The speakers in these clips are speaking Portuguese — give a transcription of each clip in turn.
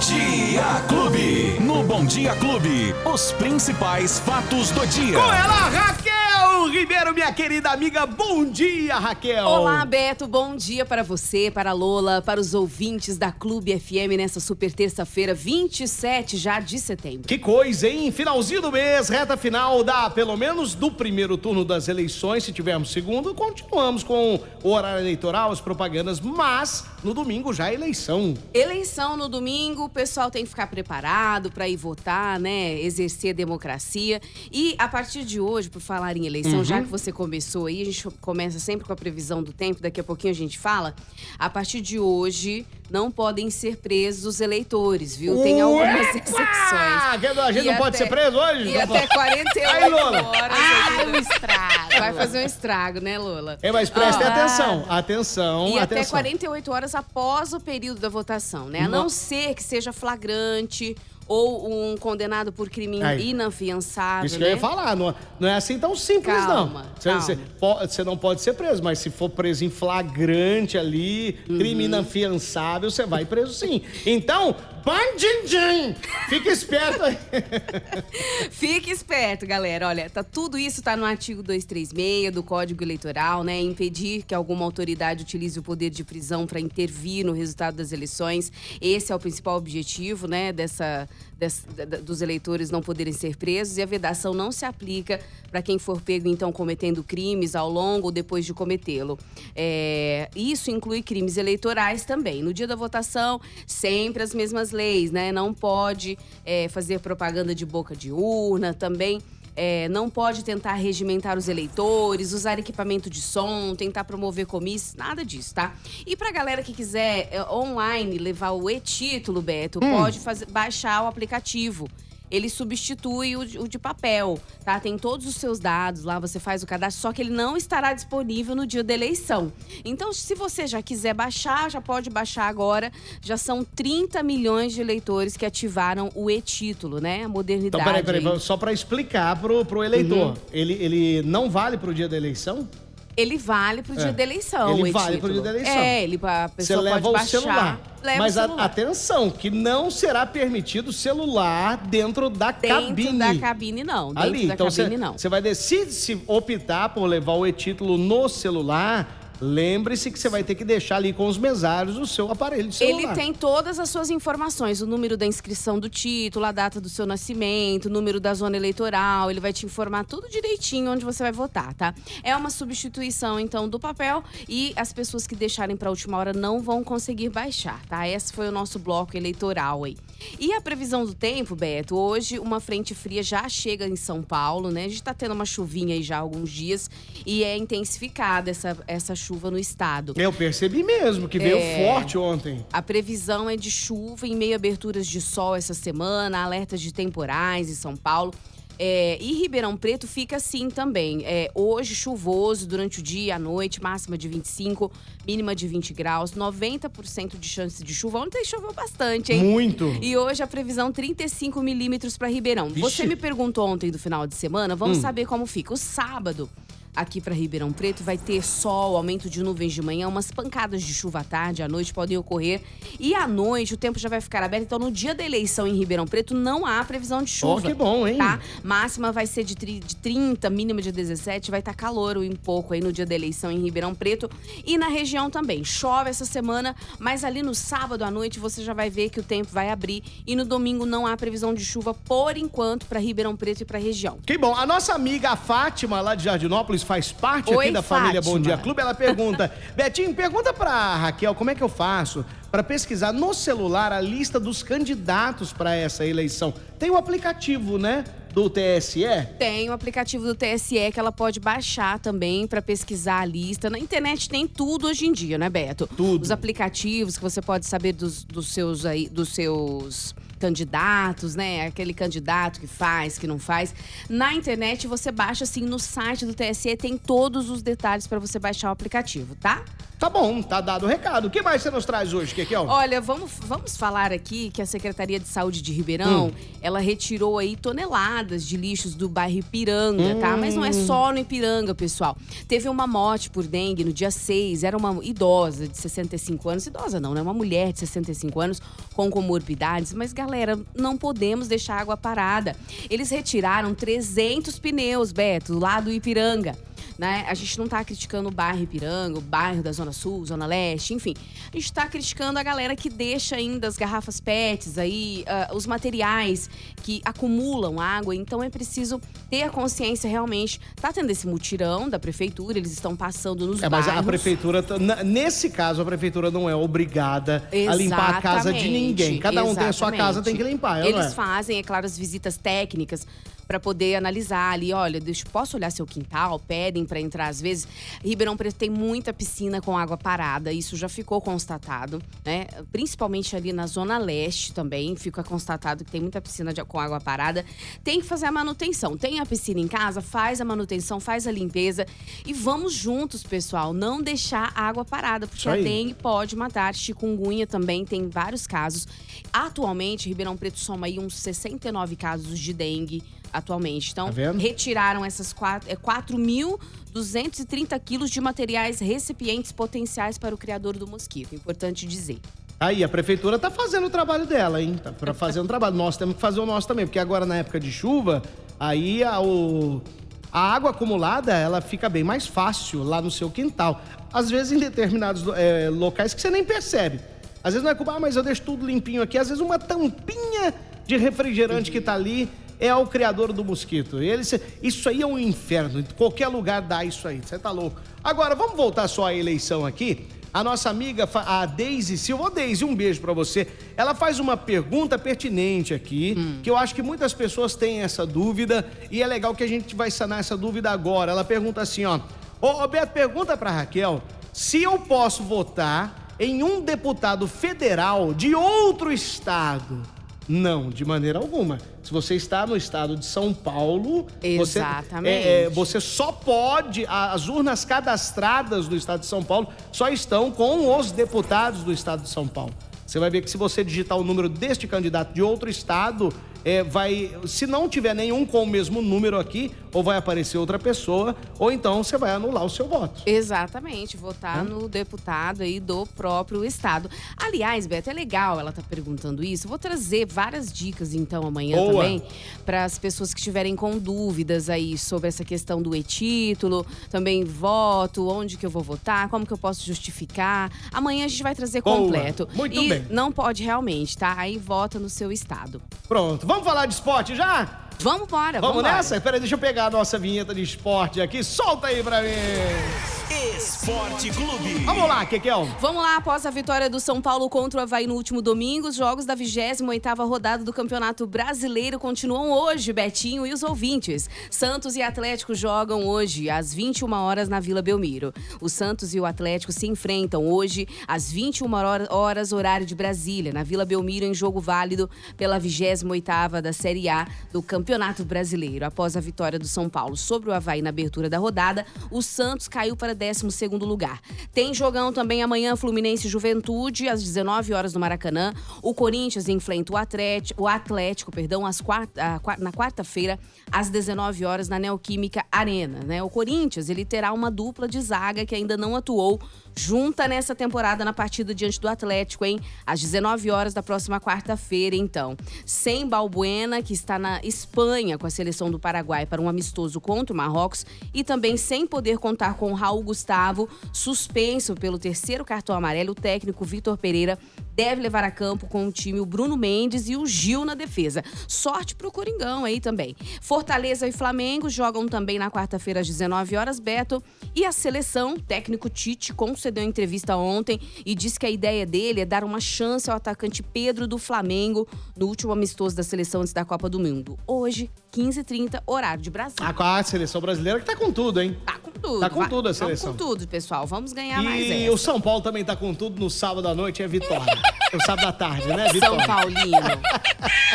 Dia Clube. No Bom Dia Clube, os principais fatos do dia. Com ela, Raquel Ribeiro, minha querida amiga. Bom dia, Raquel. Olá, Beto. Bom dia para você, para a Lola, para os ouvintes da Clube FM nessa super terça-feira, 27 já de setembro. Que coisa, hein? Finalzinho do mês, reta final da, pelo menos do primeiro turno das eleições. Se tivermos segundo, continuamos com o horário eleitoral, as propagandas, mas no domingo já é eleição. Eleição no domingo, o pessoal tem que ficar preparado para ir votar, né? Exercer a democracia. E a partir de hoje, por falar em eleição, Uhum. já que você começou aí, a gente começa sempre com a previsão do tempo, daqui a pouquinho a gente fala. A partir de hoje, não podem ser presos os eleitores, viu? Tem algumas Uepa! exceções. Que A gente E não pode até- ser preso hoje? E Não até pode. 48 Aí, Lola. horas. Ai, entendeu? o estrago. Vai fazer um estrago, né, Lola? É, mas prestem Ah. atenção, atenção, E até atenção. 48 horas após o período da votação, né? A No- não ser que seja flagrante ou um condenado por crime Aí. inafiançável, Isso que eu né? ia falar, não, não é assim tão simples, Calma, não. Você, calma. você você não pode ser preso, mas se for preso em flagrante ali, Uhum. crime inafiançável, você vai preso sim. Então, bandindim! Fica esperto aí. Fique esperto, galera. Olha, tá, tudo isso tá no artigo 236 do Código Eleitoral, né? Impedir que alguma autoridade utilize o poder de prisão para intervir no resultado das eleições. Esse é o principal objetivo, né? Dessa, des- dos eleitores não poderem ser presos. E a vedação não se aplica para quem for pego, então, cometendo crimes ao longo ou depois de cometê-lo. É, isso inclui crimes eleitorais também. No dia da votação, sempre as mesmas leis, né? Não pode é, fazer propaganda de boca de urna, também é, não pode tentar regimentar os eleitores, usar equipamento de som, tentar promover comícios, nada disso, tá? E pra galera que quiser é, online levar o e-título, Beto, pode fazer, baixar o aplicativo. Ele substitui o de, o de papel, tá? Tem todos os seus dados lá, você faz o cadastro, só que ele não estará disponível no dia da eleição. Então, se você já quiser baixar, já pode baixar agora. Já são 30 milhões de eleitores que ativaram o e-título, né? A modernidade. Então, peraí, peraí, só pra explicar pro, pro eleitor. Uhum. Ele, ele não vale pro dia da eleição? Ele vale pro dia É. da eleição. Ele vale e-título. pro dia da eleição. É, ele, a Você pessoa leva pode o baixar. celular. Leva Mas o a- celular. atenção, que não será permitido celular dentro da Dentro cabine. da cabine, não. Dentro Ali, da então cabine, você não. você vai decidir se optar por levar o e-título no celular. Lembre-se que você vai ter que deixar ali com os mesários o seu aparelho de celular. Ele tem todas as suas informações, o número da inscrição do título, a data do seu nascimento, o número da zona eleitoral, ele vai te informar tudo direitinho onde você vai votar, tá? É uma substituição então do papel e as pessoas que deixarem para última hora não vão conseguir baixar, tá? Esse foi o nosso bloco eleitoral aí. E a previsão do tempo, Beto, hoje uma frente fria já chega em São Paulo, né? A gente tá tendo uma chuvinha aí já há alguns dias e é intensificada essa, essa chuva no estado. Eu percebi mesmo que veio É. forte ontem. A previsão é de chuva em meio a aberturas de sol essa semana, alertas de temporais em São Paulo. É, e Ribeirão Preto fica assim também. É, hoje, chuvoso durante o dia a noite, máxima de 25, mínima de 20 graus, 90% de chance de chuva. Ontem choveu bastante, hein? Muito. E hoje a previsão 35 milímetros para Ribeirão. Vixe. Você me perguntou ontem do final de semana, vamos Hum. saber como fica. O sábado, aqui para Ribeirão Preto, vai ter sol, aumento de nuvens de manhã, umas pancadas de chuva à tarde, à noite podem ocorrer. E à noite o tempo já vai ficar aberto. Então, no dia da eleição em Ribeirão Preto, não há previsão de chuva. Ó, que bom, hein? Tá? Máxima vai ser de, tri- de 30, mínima de 17. Vai estar calor um pouco aí no dia da eleição em Ribeirão Preto. E na região também. Chove essa semana, mas ali no sábado à noite você já vai ver que o tempo vai abrir. E no domingo não há previsão de chuva por enquanto para Ribeirão Preto e para região. Que bom. A nossa amiga Fátima, lá de Jardinópolis, faz parte Oi, aqui da família Bom Fátima. Dia Clube. Ela pergunta: Betinho, pergunta pra Raquel como é que eu faço para pesquisar no celular a lista dos candidatos para essa eleição. Tem o aplicativo, né? Do TSE? Tem o aplicativo do TSE que ela pode baixar também para pesquisar a lista. Na internet tem tudo hoje em dia, né, Beto? Tudo. Os aplicativos que você pode saber dos, dos seus aí, dos seus candidatos, né? Aquele candidato que faz, que não faz. Na internet você baixa assim no site do TSE tem todos os detalhes para você baixar o aplicativo, tá? Tá bom, tá dado o recado. O que mais você nos traz hoje, Kekel? Olha, vamos, vamos falar aqui que a Secretaria de Saúde de Ribeirão, hum. ela retirou aí toneladas de lixos do bairro Ipiranga, hum. tá? Mas não é só no Ipiranga, pessoal. Teve uma morte por dengue no dia 6, era uma idosa de 65 anos, idosa não, né? Uma mulher de 65 anos com comorbidades, mas galera, não podemos deixar água parada. Eles retiraram 300 pneus, Beto, lá do Ipiranga né? A gente não tá criticando o bairro Ipiranga, o bairro da Zona Sul, Zona Leste, enfim. A gente tá criticando a galera que deixa ainda as garrafas PETs aí, uh, os materiais que acumulam água. Então é preciso ter a consciência realmente. Tá tendo esse mutirão da prefeitura, eles estão passando nos é, bairros. Mas a prefeitura, tá, nesse caso, a prefeitura não é obrigada Exatamente. a limpar a casa de ninguém. Cada um Exatamente. tem a sua casa, tem que limpar. É, eles é? fazem, é claro, as visitas técnicas para poder analisar ali, olha, deixa, posso olhar seu quintal? Pedem para entrar às vezes. Ribeirão Preto tem muita piscina com água parada, isso já ficou constatado, né? Principalmente ali na zona leste também, fica constatado que tem muita piscina de, com água parada. Tem que fazer a manutenção. Tem a piscina em casa, faz a manutenção, faz a limpeza e vamos juntos, pessoal, não deixar a água parada, porque a dengue pode matar. Chikungunya também tem vários casos. Atualmente, Ribeirão Preto soma aí uns 69 casos de dengue atualmente. Então, tá retiraram essas 4.230 é, quilos de materiais recipientes potenciais para o criador do mosquito. Importante dizer. Aí, a prefeitura tá fazendo o trabalho dela, hein? Tá para fazer um trabalho. Nós temos que fazer o nosso também, porque agora na época de chuva, aí a, o, a água acumulada, ela fica bem mais fácil lá no seu quintal. Às vezes em determinados é, locais que você nem percebe. Às vezes não é culpa, ah, mas eu deixo tudo limpinho aqui. Às vezes uma tampinha de refrigerante que tá ali é o criador do mosquito. Ele, isso aí é um inferno. Em qualquer lugar dá isso aí. Você tá louco. Agora, vamos voltar só à eleição aqui. A nossa amiga, a Deise Silva. Ô, Deise, um beijo para você. Ela faz uma pergunta pertinente aqui, hum. que eu acho que muitas pessoas têm essa dúvida e é legal que a gente vai sanar essa dúvida agora. Ela pergunta assim, ó. Ô, Beto, pergunta pra Raquel se eu posso votar em um deputado federal de outro estado. Não, de maneira alguma. Se você está no estado de São Paulo, Exatamente. Você, é, é, você só pode. As urnas cadastradas do estado de São Paulo só estão com os deputados do estado de São Paulo. Você vai ver que se você digitar o número deste candidato de outro estado, é, vai, se não tiver nenhum com o mesmo número aqui, ou vai aparecer outra pessoa, ou então você vai anular o seu voto. Exatamente, votar no deputado aí do próprio estado. Aliás, Beto, é legal ela tá perguntando isso. Vou trazer várias dicas então amanhã Boa. também para as pessoas que estiverem com dúvidas aí sobre essa questão do e-título, também voto, onde que eu vou votar, como que eu posso justificar. Amanhã a gente vai trazer Boa. completo. Muito e bem. não pode realmente, tá? Aí vota no seu estado. Pronto. Vamos falar de esporte já? Vamos embora, vamos, vamos nessa? Peraí, deixa eu pegar a nossa vinheta de esporte aqui. Solta aí pra mim. Esporte Clube. Vamos lá, Kekel. Vamos lá, após a vitória do São Paulo contra o Havaí no último domingo, os jogos da 28ª rodada do Campeonato Brasileiro continuam hoje, Betinho e os ouvintes. Santos e Atlético jogam hoje, às 21 horas, na Vila Belmiro. O Santos e o Atlético se enfrentam hoje, às 21 horas, horário de Brasília, na Vila Belmiro, em jogo válido pela 28ª da Série A do Campeonato Brasileiro. Após a vitória do São Paulo sobre o Havaí na abertura da rodada, o Santos caiu para 12 lugar. Tem jogão também amanhã, Fluminense Juventude, às 19 horas no Maracanã. O Corinthians enfrenta o Atlético, o Atlético perdão, às quarta, na quarta-feira, às 19 horas, na Neoquímica Arena. Né? O Corinthians ele terá uma dupla de zaga que ainda não atuou junta nessa temporada na partida diante do Atlético, hein? Às 19 horas da próxima quarta-feira, então. Sem Balbuena, que está na Espanha com a seleção do Paraguai para um amistoso contra o Marrocos, e também sem poder contar com Raul Gustavo, suspenso pelo terceiro cartão amarelo, o técnico Vitor Pereira deve levar a campo com o time o Bruno Mendes e o Gil na defesa. Sorte pro Coringão aí também. Fortaleza e Flamengo jogam também na quarta-feira às 19 horas, Beto. E a seleção, técnico Tite, concedeu entrevista ontem e disse que a ideia dele é dar uma chance ao atacante Pedro do Flamengo no último amistoso da seleção antes da Copa do Mundo. Hoje, 15h30, horário de Brasil. Ah, com a seleção brasileira que tá com tudo, hein? Tá tudo. Tá com tudo a seleção. Tá com tudo, pessoal. Vamos ganhar e mais E o São Paulo também tá com tudo no sábado à noite, é vitória. O sábado à tarde, né, São Vitória? Paulino.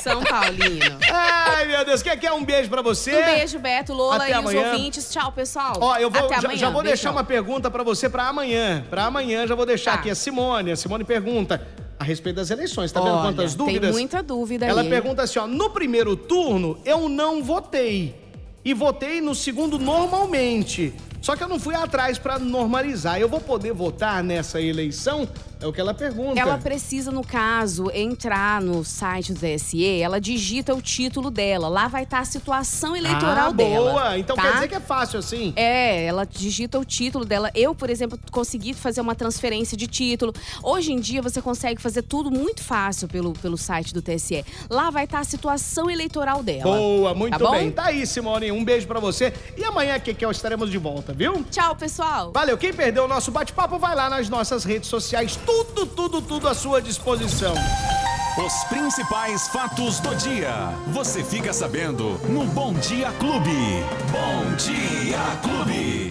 São Paulino. Ai, meu Deus, quer quer um beijo pra você? Um beijo, Beto, Lola Até e amanhã. os ouvintes. Tchau, pessoal. Ó, eu vou, Até já, amanhã. já vou deixar uma pergunta pra você pra amanhã. Pra amanhã já vou deixar Tá. aqui a Simone. A Simone pergunta a respeito das eleições. Tá vendo Olha, quantas tem dúvidas? muita dúvida Ela aí, pergunta assim, ó, no primeiro turno eu não votei e votei no segundo normalmente. Só que eu não fui atrás pra normalizar. Eu vou poder votar nessa eleição? É o que ela pergunta. Ela precisa, no caso, entrar no site do TSE, ela digita o título dela. Lá vai estar a situação eleitoral ah, dela. boa. Então tá? quer dizer que é fácil assim? É, ela digita o título dela. Eu, por exemplo, consegui fazer uma transferência de título. Hoje em dia você consegue fazer tudo muito fácil pelo, pelo site do TSE. Lá vai estar a situação eleitoral dela. Boa, muito Tá bem. Tá aí, Simone. Um beijo pra você. E amanhã, que que é, estaremos de volta, viu? Tchau, pessoal. Valeu, quem perdeu o nosso bate-papo vai lá nas nossas redes sociais, tudo, tudo, tudo à sua disposição. Os principais fatos do dia. Você fica sabendo no Bom Dia Clube. Bom Dia Clube.